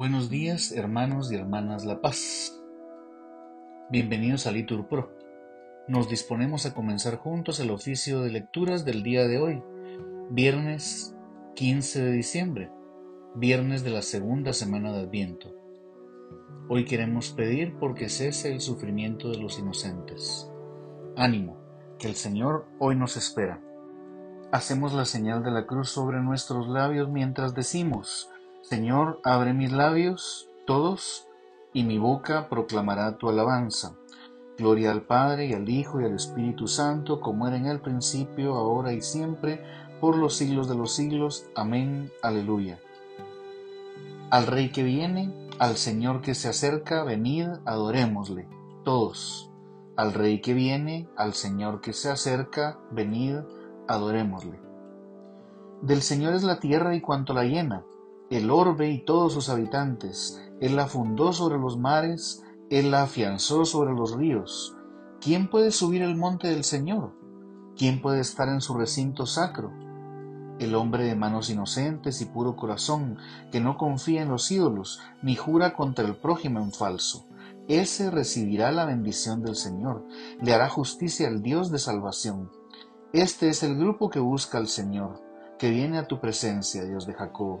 Buenos días, hermanos y hermanas La Paz. Bienvenidos a Litur Pro. Nos disponemos a comenzar juntos el oficio de lecturas del día de hoy, viernes 15 de diciembre, viernes de la segunda semana de Adviento. Hoy queremos pedir porque cese el sufrimiento de los inocentes. Ánimo, que el Señor hoy nos espera. Hacemos la señal de la cruz sobre nuestros labios mientras decimos, Señor, abre mis labios, todos, y mi boca proclamará tu alabanza. Gloria al Padre y al Hijo y al Espíritu Santo, como era en el principio, ahora y siempre, por los siglos de los siglos. Amén. Aleluya. Al Rey que viene, al Señor que se acerca, venid, adorémosle. Todos. Al Rey que viene, al Señor que se acerca, venid, adorémosle. Del Señor es la tierra y cuanto la llena el orbe y todos sus habitantes. Él la fundó sobre los mares, Él la afianzó sobre los ríos. ¿Quién puede subir el monte del Señor? ¿Quién puede estar en su recinto sacro? El hombre de manos inocentes y puro corazón, que no confía en los ídolos, ni jura contra el prójimo en falso. Ese recibirá la bendición del Señor, le hará justicia al Dios de salvación. Este es el grupo que busca al Señor, que viene a tu presencia, Dios de Jacob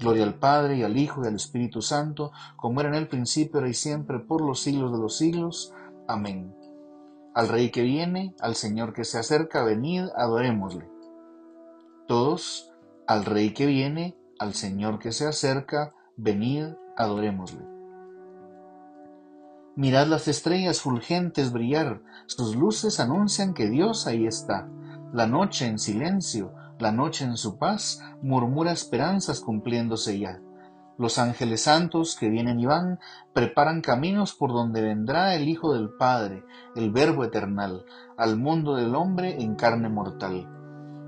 Gloria al Padre y al Hijo y al Espíritu Santo, como era en el principio, ahora y siempre, por los siglos de los siglos. Amén. Al Rey que viene, al Señor que se acerca, venid, adorémosle. Todos, al Rey que viene, al Señor que se acerca, venid, adorémosle. Mirad las estrellas fulgentes brillar, sus luces anuncian que Dios ahí está. La noche en silencio, la noche en su paz murmura esperanzas cumpliéndose ya. Los ángeles santos que vienen y van preparan caminos por donde vendrá el Hijo del Padre, el Verbo eternal, al mundo del hombre en carne mortal.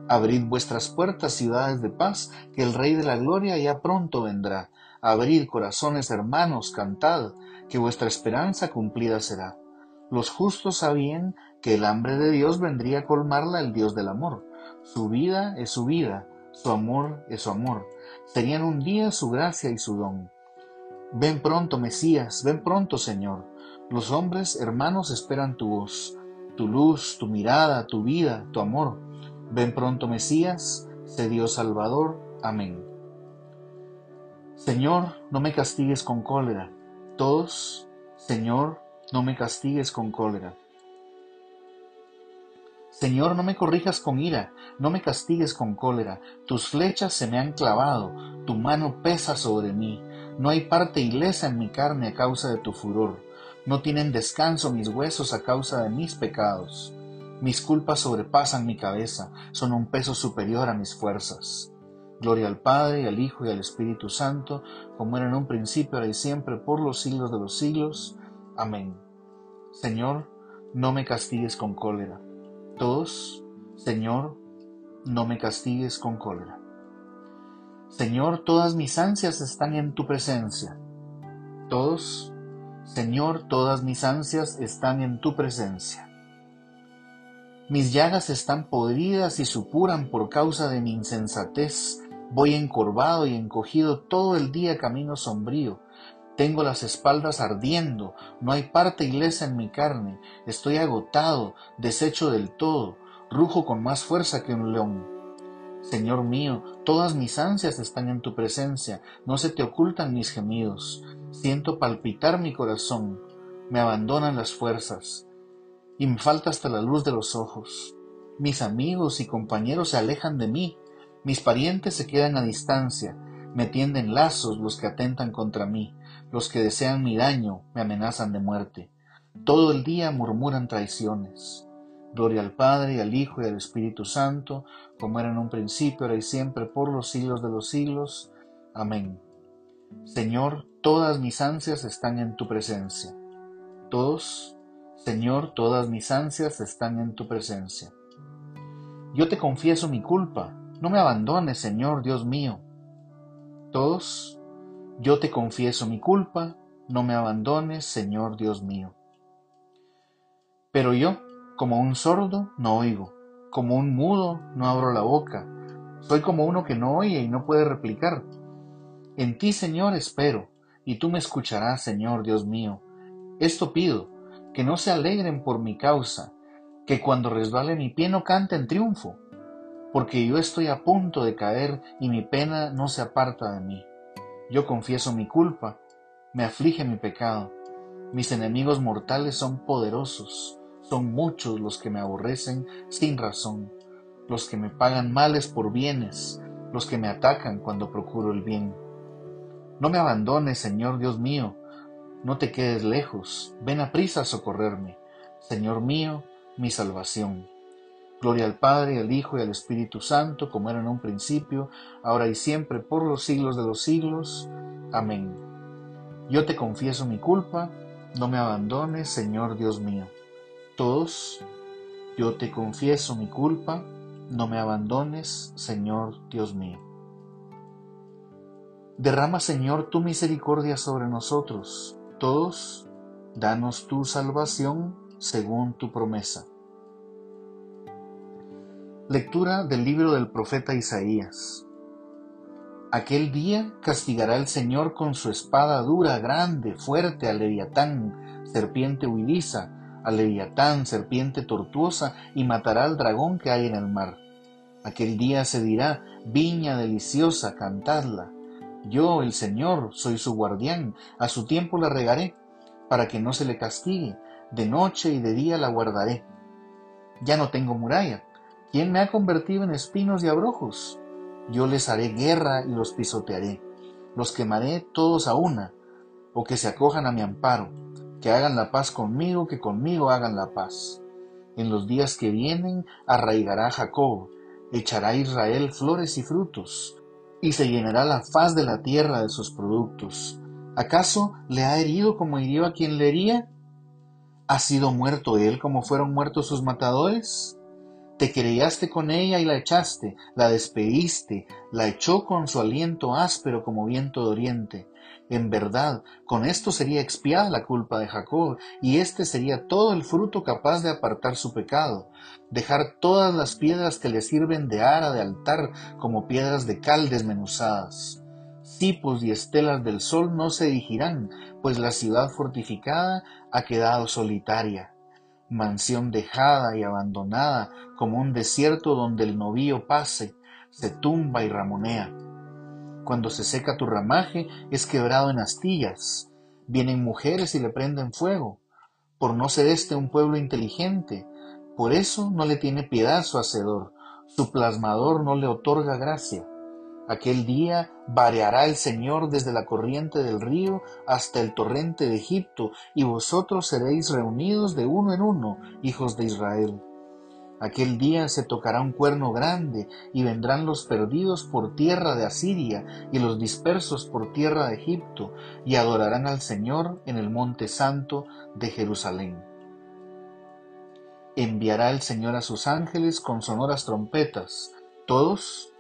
Abrid vuestras puertas, ciudades de paz, que el Rey de la Gloria ya pronto vendrá. Abrid corazones hermanos, cantad, que vuestra esperanza cumplida será. Los justos sabían que el hambre de Dios vendría a colmarla el Dios del amor su vida es su vida, su amor es su amor. Tenían un día su gracia y su don. Ven pronto, Mesías, ven pronto, Señor. Los hombres hermanos esperan tu voz, tu luz, tu mirada, tu vida, tu amor. Ven pronto, Mesías, sé Dios Salvador. Amén. Señor, no me castigues con cólera. Todos, Señor, no me castigues con cólera. Señor, no me corrijas con ira, no me castigues con cólera. Tus flechas se me han clavado, tu mano pesa sobre mí. No hay parte ilesa en mi carne a causa de tu furor. No tienen descanso mis huesos a causa de mis pecados. Mis culpas sobrepasan mi cabeza, son un peso superior a mis fuerzas. Gloria al Padre, al Hijo y al Espíritu Santo, como era en un principio, ahora y siempre, por los siglos de los siglos. Amén. Señor, no me castigues con cólera todos, Señor, no me castigues con cólera. Señor, todas mis ansias están en tu presencia. Todos, Señor, todas mis ansias están en tu presencia. Mis llagas están podridas y supuran por causa de mi insensatez. Voy encorvado y encogido todo el día camino sombrío. Tengo las espaldas ardiendo, no hay parte ilesa en mi carne, estoy agotado, deshecho del todo, rujo con más fuerza que un león. Señor mío, todas mis ansias están en tu presencia, no se te ocultan mis gemidos. Siento palpitar mi corazón, me abandonan las fuerzas, y me falta hasta la luz de los ojos. Mis amigos y compañeros se alejan de mí, mis parientes se quedan a distancia, me tienden lazos los que atentan contra mí, los que desean mi daño me amenazan de muerte. Todo el día murmuran traiciones. Gloria al Padre, al Hijo, y al Espíritu Santo, como era en un principio, ahora y siempre, por los siglos de los siglos. Amén. Señor, todas mis ansias están en tu presencia. Todos, Señor, todas mis ansias están en tu presencia. Yo te confieso mi culpa, no me abandones, Señor Dios mío. Todos, yo te confieso mi culpa, no me abandones, Señor Dios mío. Pero yo, como un sordo, no oigo, como un mudo, no abro la boca. Soy como uno que no oye y no puede replicar. En ti, Señor, espero, y tú me escucharás, Señor Dios mío. Esto pido, que no se alegren por mi causa, que cuando resbale mi pie no cante en triunfo, porque yo estoy a punto de caer y mi pena no se aparta de mí. Yo confieso mi culpa, me aflige mi pecado. Mis enemigos mortales son poderosos, son muchos los que me aborrecen sin razón, los que me pagan males por bienes, los que me atacan cuando procuro el bien. No me abandones, Señor Dios mío, no te quedes lejos, ven a prisa a socorrerme, Señor mío, mi salvación. Gloria al Padre, al Hijo y al Espíritu Santo, como era en un principio, ahora y siempre, por los siglos de los siglos. Amén. Yo te confieso mi culpa, no me abandones, Señor Dios mío. Todos, yo te confieso mi culpa, no me abandones, Señor Dios mío. Derrama, Señor, tu misericordia sobre nosotros, todos, danos tu salvación según tu promesa. Lectura del libro del profeta Isaías. Aquel día castigará el Señor con su espada dura, grande, fuerte a Leviatán, serpiente huidiza, a Leviatán, serpiente tortuosa, y matará al dragón que hay en el mar. Aquel día se dirá, viña deliciosa, cantadla. Yo, el Señor, soy su guardián, a su tiempo la regaré, para que no se le castigue, de noche y de día la guardaré. Ya no tengo muralla, ¿quién me ha convertido en espinos y abrojos? Yo les haré guerra y los pisotearé, los quemaré todos a una, o que se acojan a mi amparo, que hagan la paz conmigo, que conmigo hagan la paz. En los días que vienen arraigará Jacob, echará Israel flores y frutos, y se llenará la faz de la tierra de sus productos. ¿Acaso le ha herido como hirió a quien le hería? ¿Ha sido muerto él como fueron muertos sus matadores? Te querellaste con ella y la echaste, la despediste, la echó con su aliento áspero como viento de oriente. En verdad, con esto sería expiada la culpa de Jacob, y este sería todo el fruto capaz de apartar su pecado, dejar todas las piedras que le sirven de ara de altar como piedras de cal desmenuzadas. Cipos y estelas del sol no se dirigirán, pues la ciudad fortificada ha quedado solitaria mansión dejada y abandonada, como un desierto donde el novío pase, se tumba y ramonea. Cuando se seca tu ramaje, es quebrado en astillas. Vienen mujeres y le prenden fuego. Por no ser este un pueblo inteligente, por eso no le tiene piedad su hacedor, su plasmador no le otorga gracia. Aquel día variará el Señor desde la corriente del río hasta el torrente de Egipto, y vosotros seréis reunidos de uno en uno, hijos de Israel. Aquel día se tocará un cuerno grande, y vendrán los perdidos por tierra de Asiria, y los dispersos por tierra de Egipto, y adorarán al Señor en el monte santo de Jerusalén. Enviará el Señor a sus ángeles con sonoras trompetas, todos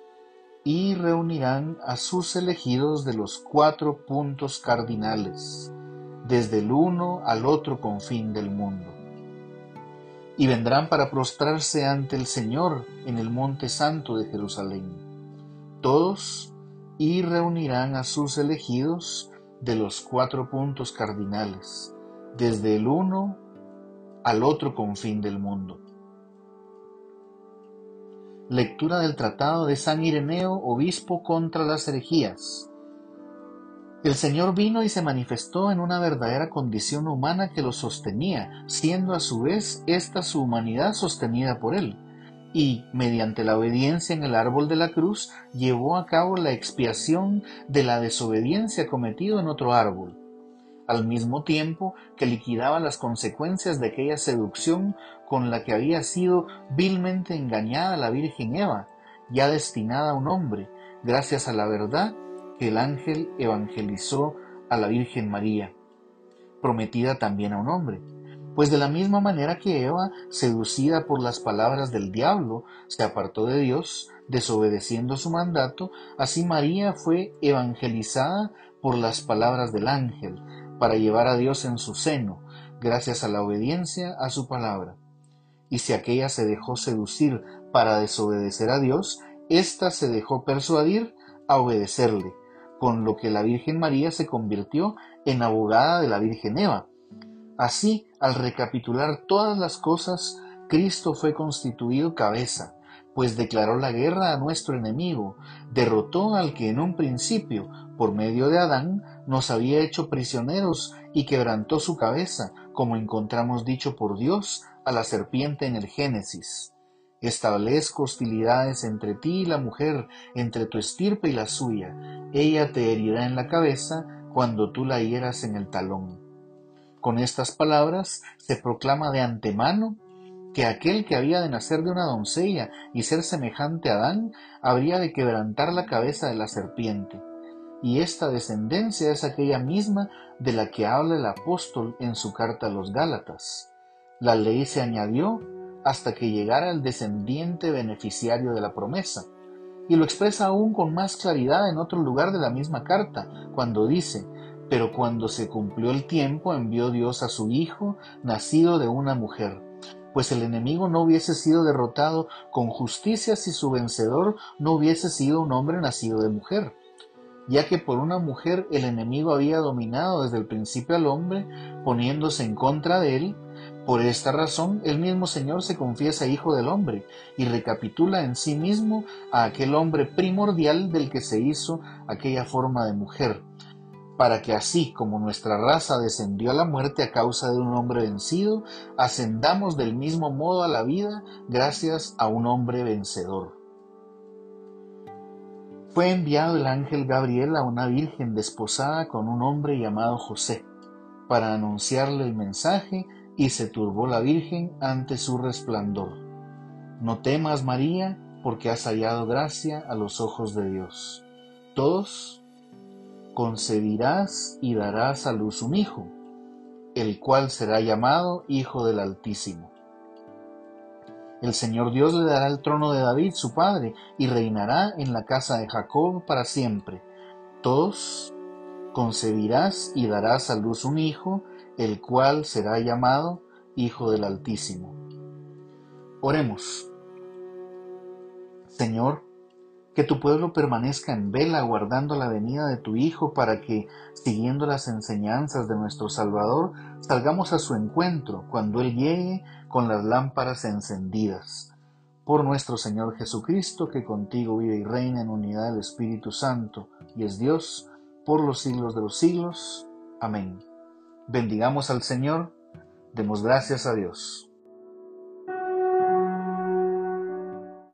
y reunirán a sus elegidos de los cuatro puntos cardinales, desde el uno al otro confín del mundo. Y vendrán para prostrarse ante el Señor en el monte santo de Jerusalén. Todos y reunirán a sus elegidos de los cuatro puntos cardinales, desde el uno al otro confín del mundo. Lectura del Tratado de San Ireneo, obispo contra las herejías. El Señor vino y se manifestó en una verdadera condición humana que lo sostenía, siendo a su vez esta su humanidad sostenida por él, y, mediante la obediencia en el árbol de la cruz, llevó a cabo la expiación de la desobediencia cometida en otro árbol al mismo tiempo que liquidaba las consecuencias de aquella seducción con la que había sido vilmente engañada la Virgen Eva, ya destinada a un hombre, gracias a la verdad que el ángel evangelizó a la Virgen María, prometida también a un hombre. Pues de la misma manera que Eva, seducida por las palabras del diablo, se apartó de Dios, desobedeciendo su mandato, así María fue evangelizada por las palabras del ángel, para llevar a Dios en su seno, gracias a la obediencia a su palabra. Y si aquella se dejó seducir para desobedecer a Dios, ésta se dejó persuadir a obedecerle, con lo que la Virgen María se convirtió en abogada de la Virgen Eva. Así, al recapitular todas las cosas, Cristo fue constituido cabeza, pues declaró la guerra a nuestro enemigo, derrotó al que en un principio, por medio de Adán, nos había hecho prisioneros y quebrantó su cabeza, como encontramos dicho por Dios a la serpiente en el Génesis. Establezco hostilidades entre ti y la mujer, entre tu estirpe y la suya. Ella te herirá en la cabeza cuando tú la hieras en el talón. Con estas palabras se proclama de antemano que aquel que había de nacer de una doncella y ser semejante a Adán habría de quebrantar la cabeza de la serpiente. Y esta descendencia es aquella misma de la que habla el apóstol en su carta a los Gálatas. La ley se añadió hasta que llegara el descendiente beneficiario de la promesa, y lo expresa aún con más claridad en otro lugar de la misma carta, cuando dice, pero cuando se cumplió el tiempo envió Dios a su Hijo, nacido de una mujer pues el enemigo no hubiese sido derrotado con justicia si su vencedor no hubiese sido un hombre nacido de mujer, ya que por una mujer el enemigo había dominado desde el principio al hombre, poniéndose en contra de él, por esta razón el mismo Señor se confiesa hijo del hombre y recapitula en sí mismo a aquel hombre primordial del que se hizo aquella forma de mujer, para que así como nuestra raza descendió a la muerte a causa de un hombre vencido, ascendamos del mismo modo a la vida gracias a un hombre vencedor. Fue enviado el ángel Gabriel a una virgen desposada con un hombre llamado José, para anunciarle el mensaje, y se turbó la virgen ante su resplandor. No temas, María, porque has hallado gracia a los ojos de Dios. Todos concebirás y darás a luz un hijo, el cual será llamado Hijo del Altísimo. El Señor Dios le dará el trono de David, su padre, y reinará en la casa de Jacob para siempre. Todos concebirás y darás a luz un hijo, el cual será llamado Hijo del Altísimo. Oremos. Señor, que tu pueblo permanezca en vela aguardando la venida de tu Hijo para que, siguiendo las enseñanzas de nuestro Salvador, salgamos a su encuentro cuando Él llegue con las lámparas encendidas. Por nuestro Señor Jesucristo, que contigo vive y reina en unidad del Espíritu Santo y es Dios, por los siglos de los siglos. Amén. Bendigamos al Señor, demos gracias a Dios.